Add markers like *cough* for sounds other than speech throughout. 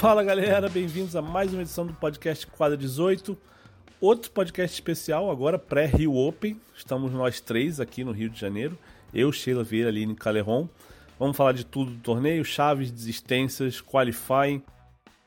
Fala galera, bem-vindos a mais uma edição do podcast Quadra 18. Outro podcast especial, agora pré-Rio Open. Estamos nós três aqui no Rio de Janeiro. Eu, Sheila Vieira, Aline Caleron. Vamos falar de tudo do torneio, chaves, desistências, qualifying,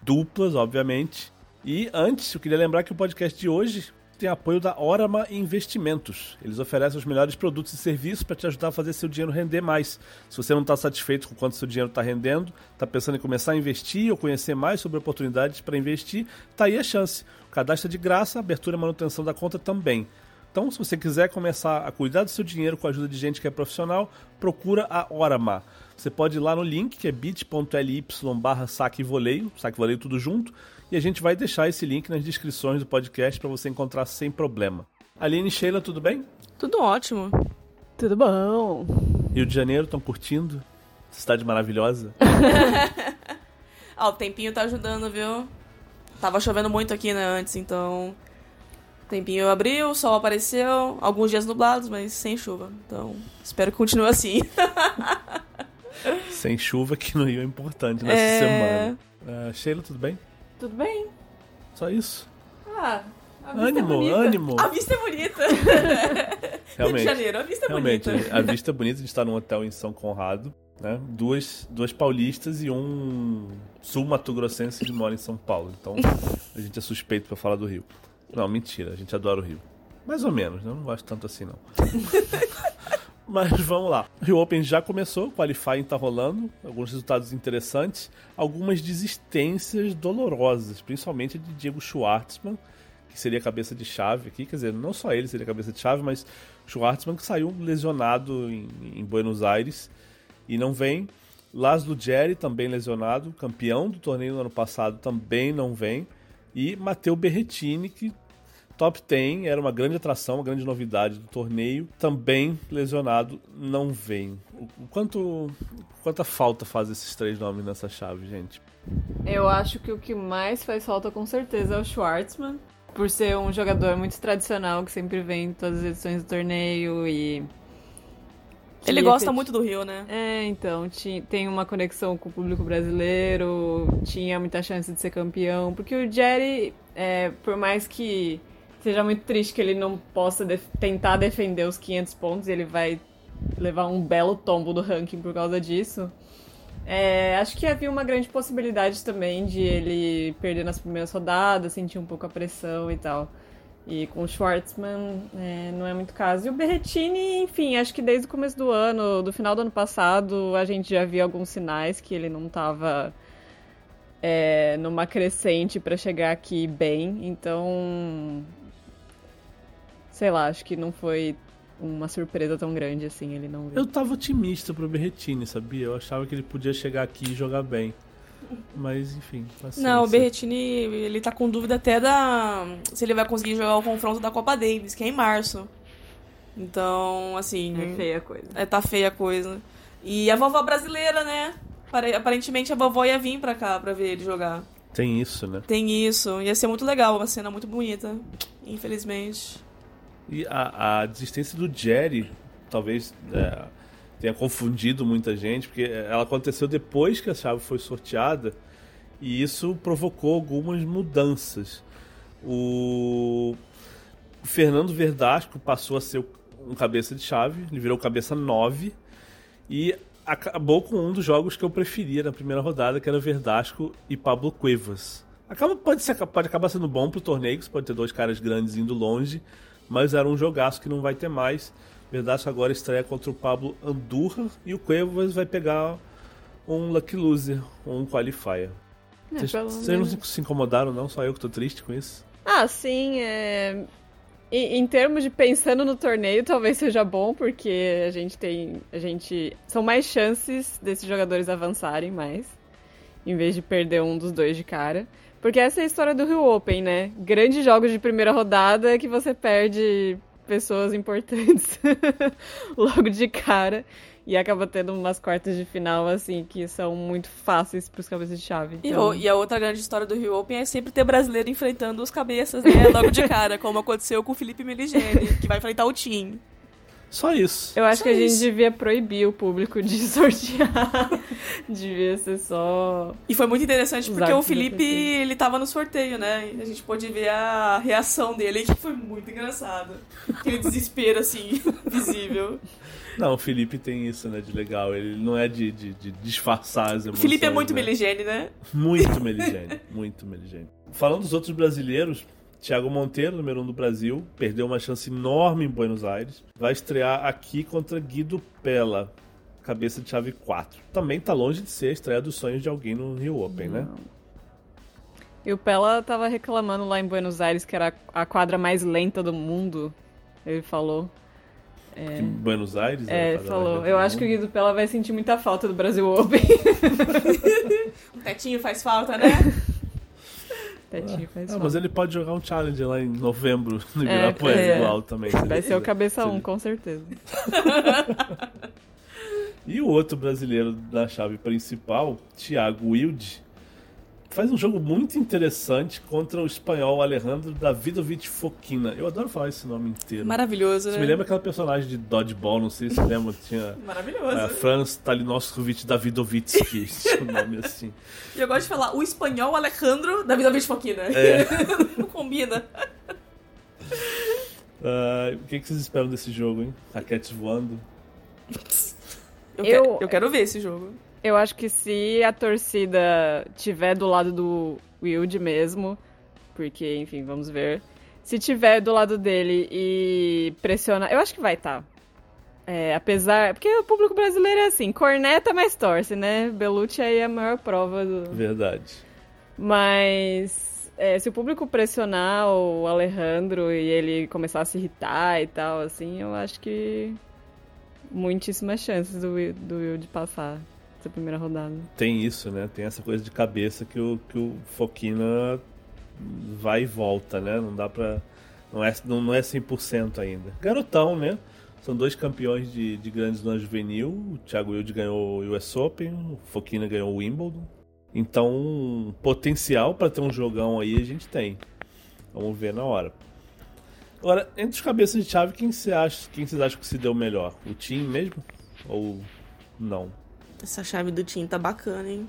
duplas, obviamente. E antes, eu queria lembrar que o podcast de hoje tem apoio da Orama Investimentos. Eles oferecem os melhores produtos e serviços para te ajudar a fazer seu dinheiro render mais. Se você não está satisfeito com quanto seu dinheiro está rendendo, está pensando em começar a investir ou conhecer mais sobre oportunidades para investir, tá aí a chance. O cadastro é de graça, abertura e manutenção da conta também. Então, se você quiser começar a cuidar do seu dinheiro com a ajuda de gente que é profissional, procura a Orama. Você pode ir lá no link, que é bit.ly barra saque voleio, saque voleio tudo junto, e a gente vai deixar esse link nas descrições do podcast para você encontrar sem problema. Aline e Sheila, tudo bem? Tudo ótimo. Tudo bom. Rio de Janeiro, estão curtindo? Cidade maravilhosa. *laughs* ah, o tempinho tá ajudando, viu? Tava chovendo muito aqui, né, antes, então... O tempinho abriu, o sol apareceu, alguns dias nublados, mas sem chuva. Então, espero que continue assim. *laughs* sem chuva que no Rio é importante nessa é... semana. Uh, Sheila, tudo bem? Tudo bem? Só isso? Ah, a vista ânimo, é bonita. ânimo. A vista é bonita. realmente. *laughs* Rio de Janeiro, a vista é realmente, bonita. A vista é bonita. A gente está num hotel em São Conrado. Né? Duas, duas paulistas e um sul-mato-grossense que mora em São Paulo. Então, a gente é suspeito para falar do Rio. Não, mentira. A gente adora o Rio. Mais ou menos, né? Eu não gosto tanto assim, não. *laughs* Mas *laughs* vamos lá. O Open já começou, o qualifying tá rolando, alguns resultados interessantes, algumas desistências dolorosas, principalmente de Diego Schwartzman, que seria cabeça de chave aqui, quer dizer, não só ele seria cabeça de chave, mas Schwartzman que saiu lesionado em, em Buenos Aires e não vem. Laszlo Jerry também lesionado, campeão do torneio no ano passado também não vem. E Matteo Berretini, que top 10 era uma grande atração, uma grande novidade do torneio. Também lesionado, não vem. O, quanto quanta falta faz esses três nomes nessa chave, gente? Eu acho que o que mais faz falta com certeza é o Schwartzman, por ser um jogador muito tradicional que sempre vem em todas as edições do torneio e ele gosta muito do Rio, né? É, então, tem uma conexão com o público brasileiro, tinha muita chance de ser campeão, porque o Jerry, é, por mais que seja muito triste que ele não possa def tentar defender os 500 pontos, ele vai levar um belo tombo do ranking por causa disso. É, acho que havia uma grande possibilidade também de ele perder nas primeiras rodadas, sentir um pouco a pressão e tal. E com o Schwartzman é, não é muito caso. E o Berretini, enfim, acho que desde o começo do ano, do final do ano passado, a gente já via alguns sinais que ele não estava é, numa crescente para chegar aqui bem. Então, sei lá, acho que não foi uma surpresa tão grande assim, ele não Eu tava otimista pro Berretini, sabia? Eu achava que ele podia chegar aqui e jogar bem. Mas, enfim. Paciência. Não, o Berretini, ele tá com dúvida até da. se ele vai conseguir jogar o confronto da Copa Davis, que é em março. Então, assim. É feia a coisa. É, tá feia a coisa. E a vovó brasileira, né? Aparentemente a vovó ia vir pra cá pra ver ele jogar. Tem isso, né? Tem isso. Ia ser muito legal, uma cena muito bonita. Infelizmente. E a, a desistência do Jerry, talvez é, tenha confundido muita gente, porque ela aconteceu depois que a chave foi sorteada e isso provocou algumas mudanças. O, Fernando Verdasco passou a ser um cabeça de chave, ele virou cabeça 9 e acabou com um dos jogos que eu preferia na primeira rodada, que era Verdasco e Pablo Cuevas. Acaba, pode, ser, pode acabar sendo bom pro torneio, você pode ter dois caras grandes indo longe, mas era um jogaço que não vai ter mais. Verdade agora estreia contra o Pablo Andurra e o Cuevas vai pegar um Lucky Loser, um Qualifier. É, vocês não se incomodaram, não? Só eu que tô triste com isso? Ah, sim. É... Em, em, termos de pensando no torneio, talvez seja bom, porque a gente tem. A gente. São mais chances desses jogadores avançarem mais. Em vez de perder um dos dois de cara. Porque essa é a história do Rio Open, né? Grandes jogos de primeira rodada que você perde pessoas importantes *laughs* logo de cara. E acaba tendo umas quartas de final, assim, que são muito fáceis pros cabeças de chave. Então... E, e, a outra grande história do Rio Open é sempre ter brasileiro enfrentando os cabeças, né? Logo de cara, como aconteceu com o Felipe Meligeni, que vai enfrentar o Tim. Só isso. Eu acho Só que a gente devia proibir o público de *laughs* sortear. devia ser só. E foi muito interessante porque o Felipe, ele tava no sorteio, né? E a gente pôde ver a reação dele, que foi muito engraçado. Aquele desespero, assim, *laughs* visível. Não, o Felipe tem isso, né, de legal. Ele não é de, de, de disfarçar as O emoções. Felipe é muito né? meligene, né? Muito meligene, muito meligene. Falando dos outros brasileiros, Thiago Monteiro, número 1 um do Brasil, perdeu uma chance enorme em Buenos Aires. Vai estrear aqui contra Guido Pella, cabeça de chave 4. Também tá longe de ser a estreia dos sonhos de alguém no Rio Open, né? E o Pella tava reclamando lá em Buenos Aires que era a quadra mais lenta do mundo. Ele falou. Que Em Buenos Aires. É, a quadra falou. Eu acho que o. Guido Pella vai sentir muita falta do Brasil *laughs* Open. O tetinho faz falta, né? *laughs* Faz Ah, mas ele pode jogar um challenge lá em novembro no É, Ibirapuera é. igual também. Vai ser o cabeça Se 1, ele- com certeza. *laughs* E o outro brasileiro da chave principal, Thiago Wilde, faz um jogo muito interessante contra o espanhol Alejandro Davidovich Fokina. Eu adoro falar esse nome inteiro. Maravilhoso, Você né? me lembra aquela personagem de Dodgeball, não sei se você lembra, tinha Maravilhoso. é, Franz Talinovsky Davidovitsky, tinha *laughs* um nome assim. E eu gosto de falar o espanhol Alejandro da vida Foquina. É. *laughs* Não combina. Ah, o que, que vocês esperam desse jogo, hein? Raquetes voando. Eu, Eu- Quero, eu quero ver esse jogo. Eu acho que se a torcida tiver do lado do Wilde mesmo, porque, enfim, vamos ver. Se tiver do lado dele e pressiona. Eu acho que vai estar. É, apesar. Porque o público brasileiro é assim, corneta mais torce, né? Belucci aí é a maior prova do. Verdade. Mas é, se o público pressionar o Alejandro e ele começar a se irritar e tal, assim, eu acho que muitíssimas chances do, do Will de passar essa primeira rodada. Tem isso, né? Tem essa coisa de cabeça que o, que o Fokina vai e volta, né? Não dá pra. Não é, não, é 100% ainda. Garotão, né? São dois campeões de, de grandes Slam juvenil. O Thiago Wilde ganhou o US Open, o Fokina ganhou o Wimbledon. Então, potencial pra ter um jogão aí a gente tem. Vamos ver na hora. Agora, entre os cabeças de chave, quem você acha, quem vocês acham que se deu melhor? O time mesmo? Ou não? Essa chave do Tim tá bacana, hein?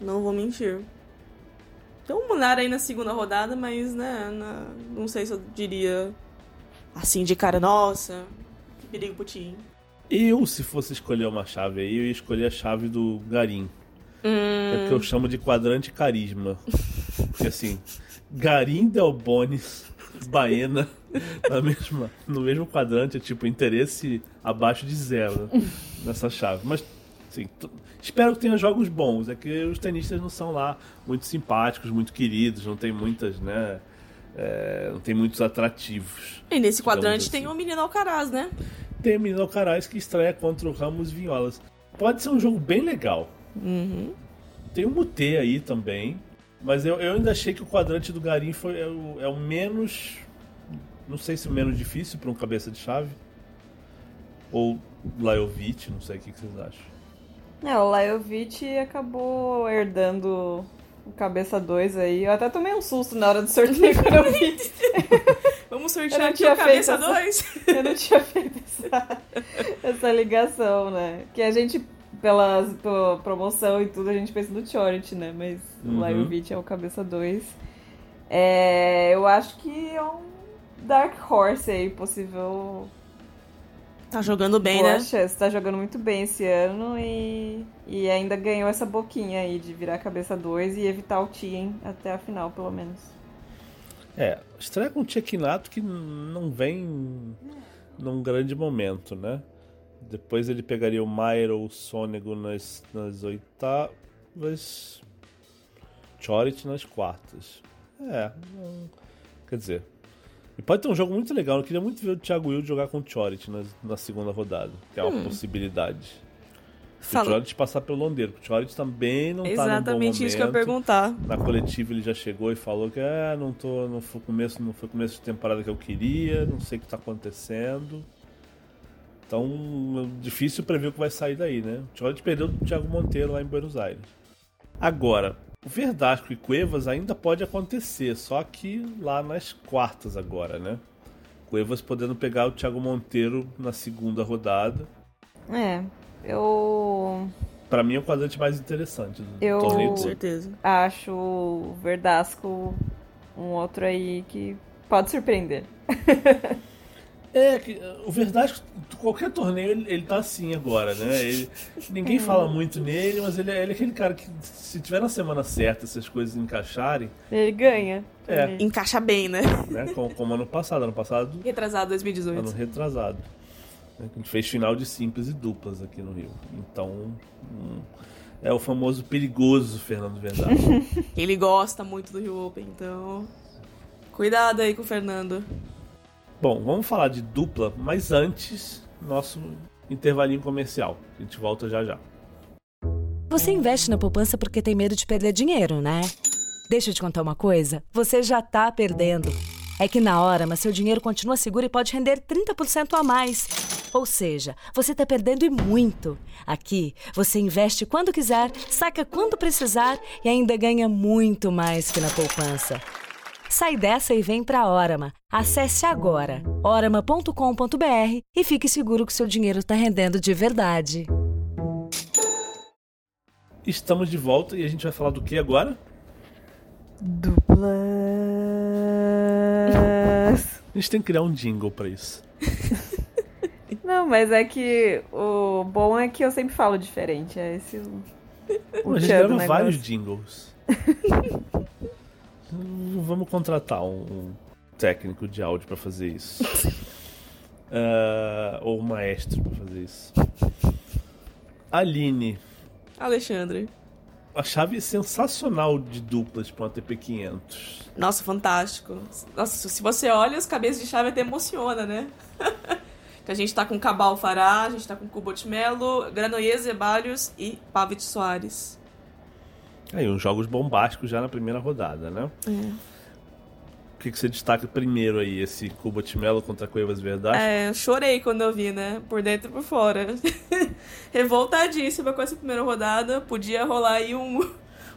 Não vou mentir. Tem um Munar aí na segunda rodada, mas, né, na- não sei se eu diria assim de cara, nossa, que perigo pro Tim. Eu, se fosse escolher uma chave aí, eu ia escolher a chave do Garim. É porque eu chamo de quadrante carisma. Porque assim, Garim Delbonis, Baena, na mesma, no mesmo quadrante, é tipo interesse abaixo de zero nessa chave. Mas, assim, espero que tenha jogos bons. É que os tenistas não são lá muito simpáticos, muito queridos, não tem muitas, né? é, não tem muitos atrativos. E nesse quadrante assim. tem o menino Alcaraz, né? Tem o Menino Alcaraz que estreia contra o Ramos Vinholas. Pode ser um jogo bem legal. Uhum. Tem o Mutê aí também. Mas eu, eu ainda achei que o quadrante do Garim foi, é, o, é o menos. Não sei se o menos difícil para um cabeça de chave. Ou Lajovic, não sei o que, que vocês acham. É, o Lajovic acabou herdando o cabeça 2 aí. Eu até tomei um susto na hora do sorteio quando eu vi. *laughs* Vamos sortear aqui o cabeça feito essa- 2. *laughs* Eu não tinha feito essa, essa ligação, né? Que a gente, pela, pela promoção e tudo, a gente pensa no Chorit, né? Mas Uhum. o Lajovic é o cabeça 2. É, eu acho que é um Dark Horse aí, possível Tá jogando bem, boa né? chance. Tá jogando muito bem esse ano e, e ainda ganhou essa boquinha aí de virar cabeça 2 e evitar o Tien até a final, pelo menos. É, estreia com o Tchekinato que não vem num grande momento, né? Depois ele pegaria o Maier ou o Sônego nas, nas oitavas. Chorit nas quartas. É, não- quer dizer. E pode ter um jogo muito legal. Eu queria muito ver o Thiago Wilde jogar com o Chorit na, na segunda rodada. Que é uma possibilidade. Se o Fala- Chorit passar pelo Londeiro. porque O Chorit também não tá num bom Exatamente isso que eu ia perguntar. Na coletiva ele já chegou e falou que ah, não tô, não foi começo, não foi começo de temporada que eu queria, não sei o que tá acontecendo. Então, é difícil prever o que vai sair daí, né? O Chorit perdeu o Thiago Monteiro lá em Buenos Aires. Agora, Verdasco e Cuevas ainda pode acontecer, só que lá nas quartas agora, né? Cuevas podendo pegar o Thiago Monteiro na segunda rodada. É, eu. Pra mim é o quadrante mais interessante do Eu- torneio Com certeza. Acho o Verdasco um outro aí que pode surpreender. *laughs* É, que, o verdade é que qualquer torneio ele, ele tá assim agora, né? Ele- ninguém fala muito nele, mas ele, é- ele é aquele cara que, se tiver na semana certa, se as coisas encaixarem, Ele ganha. É. Encaixa bem, né? né? Como, como ano passado. Ano passado, Retrasado ano 2018. retrasado. né, A gente fez final de simples e duplas aqui no Rio. Então, hum, é o famoso perigoso Fernando Verdade. *laughs* Ele gosta muito do Rio Open, então. Cuidado aí com o Fernando. Bom, vamos falar de dupla, mas antes, nosso intervalinho comercial. A gente volta já já. Você investe na poupança porque tem medo de perder dinheiro, né? Deixa eu te contar uma coisa: você já tá perdendo. É que na hora, mas seu dinheiro continua seguro e pode render 30% a mais. Ou seja, você tá perdendo e muito. Aqui, você investe quando quiser, saca quando precisar e ainda ganha muito mais que na poupança. Sai dessa e vem pra Orama. Acesse agora orama.com.br e fique seguro que seu dinheiro tá rendendo de verdade. Estamos de volta e a gente vai falar do que agora? Duplas. A gente tem que criar um jingle pra isso. *laughs* Não, mas é que o bom é que eu sempre falo diferente. É esse o. o a gente grava vários jingles. *laughs* Vamos contratar um, técnico de áudio pra fazer isso. *laughs* Ah, ou um maestro pra fazer isso. Aline, Alexandre. a chave sensacional de duplas pra um ATP 500. Nossa, fantástico. Nossa, se você olha, os cabeças de chave até emociona, né? *laughs* que a gente tá com Cabal Fará, a gente tá com Kubot Melo, Granollers, Zebalhos e Pavic Soares. Aí, uns jogos bombásticos já na primeira rodada, né? O que, que você destaca primeiro aí? Esse Kubot Melo contra Cuevas Verdade? É, eu chorei quando eu vi, né? Por dentro e por fora. *laughs* Revoltadíssima com essa primeira rodada. Podia rolar aí um,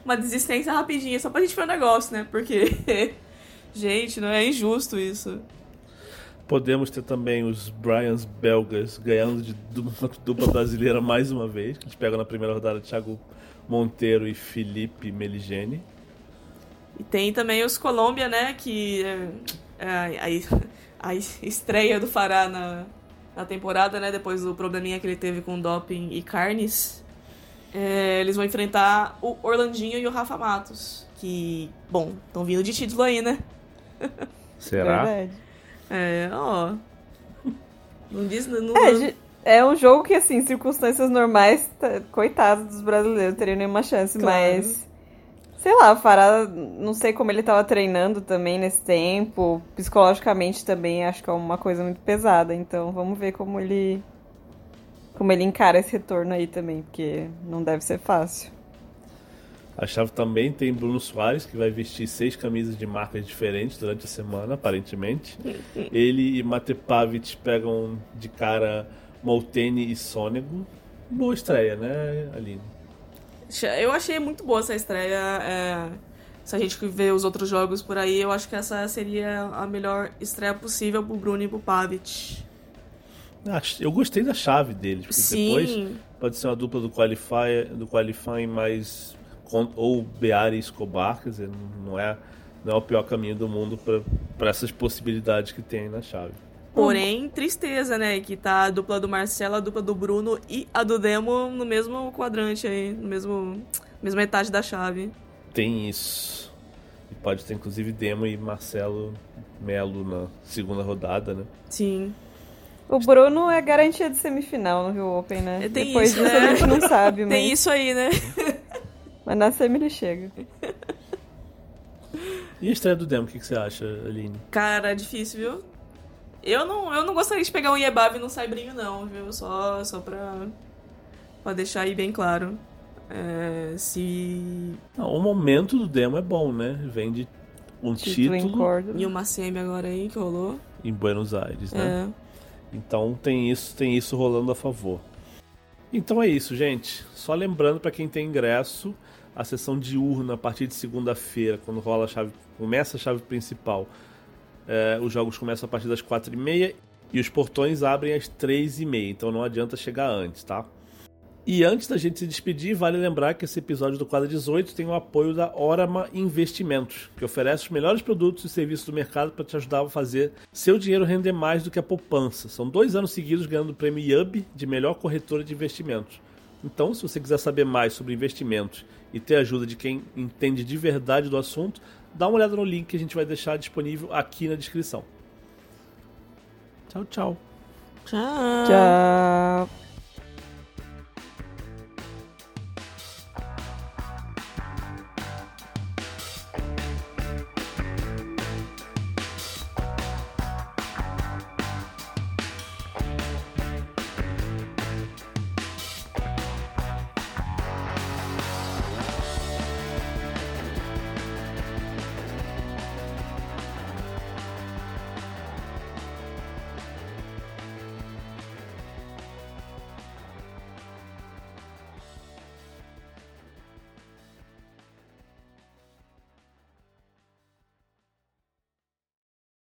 uma desistência rapidinha, só pra gente ver o negócio, né? Porque, *laughs* gente, não é injusto isso. Podemos ter também os Bryans belgas ganhando de du- *laughs* dupla brasileira mais uma vez. Que a gente pega na primeira rodada Thiago Monteiro e Felipe Meligeni. E tem também os Colômbia, né? Que é, é a, a estreia do Fará na, na temporada, né? Depois do probleminha que ele teve com doping e carnes. É, eles vão enfrentar o Orlandinho e o Rafa Matos. Que, bom, estão vindo de título aí, né? Será? Verdade. *laughs* É, ó. Não diz. Não, É, ge- é um jogo que, assim, em circunstâncias normais, tá, coitado dos brasileiros, não teriam nenhuma chance, Claro. mas. Sei lá, o Fará, não sei como ele tava treinando também nesse tempo. Psicologicamente também acho que é uma coisa muito pesada. Então vamos ver como ele. Como ele encara esse retorno aí também, porque não deve ser fácil. A chave também tem Bruno Soares, que vai vestir seis camisas de marcas diferentes durante a semana, aparentemente. *laughs* Ele e Mate Pavic pegam de cara Molteni e Sonego. Boa estreia, né, Aline? Eu achei muito boa essa estreia. é, se a gente vê os outros jogos por aí, eu acho que essa seria a melhor estreia possível pro Bruno e pro Pavic. Ah, Eu gostei da chave deles, porque depois Sim, pode ser uma dupla do Qualify, do qualifying mais. ou Beari e Escobar, quer dizer, não é, não é o pior caminho do mundo para essas possibilidades que tem na chave. Porém, tristeza, né? Que tá a dupla do Marcelo, a dupla do Bruno e a do Demo no mesmo quadrante aí, no mesmo mesma metade da chave. Tem isso. E pode ter inclusive Demo e Marcelo Melo na segunda rodada, né? Sim. O Bruno é garantia de semifinal no Rio Open, né? É, tem Depois isso, disso né? a gente não sabe, *laughs* mas, Tem isso aí, né? *laughs* mas na semi ele chega. E a estreia do Demo, o que, que você acha, Aline? Cara, é difícil, viu? Eu não, eu não gostaria de pegar um Iebave no Saibrinho, não, viu? Só, só pra, pra deixar aí bem claro. É, se. Não, o momento do Demo é bom, né? Vem de um Título, título. E uma semi agora aí que rolou. em Buenos Aires, né? É. Então tem isso, tem isso rolando a favor. Então é isso, gente. Só lembrando para quem tem ingresso, a sessão diurna a partir de segunda-feira, quando rola a chave, começa a chave principal, É, os jogos começam a partir das 4h30 e os portões abrem às 3h30, então não adianta chegar antes, tá? E antes da gente se despedir, vale lembrar que esse episódio do Quadro 18 tem o apoio da Orama Investimentos, que oferece os melhores produtos e serviços do mercado para te ajudar a fazer seu dinheiro render mais do que a poupança. São dois anos seguidos ganhando o prêmio IUB de melhor corretora de investimentos. Então, se você quiser saber mais sobre investimentos e ter ajuda de quem entende de verdade do assunto, dá uma olhada no link que a gente vai deixar disponível aqui na descrição. Tchau, tchau. Tchau. Tchau.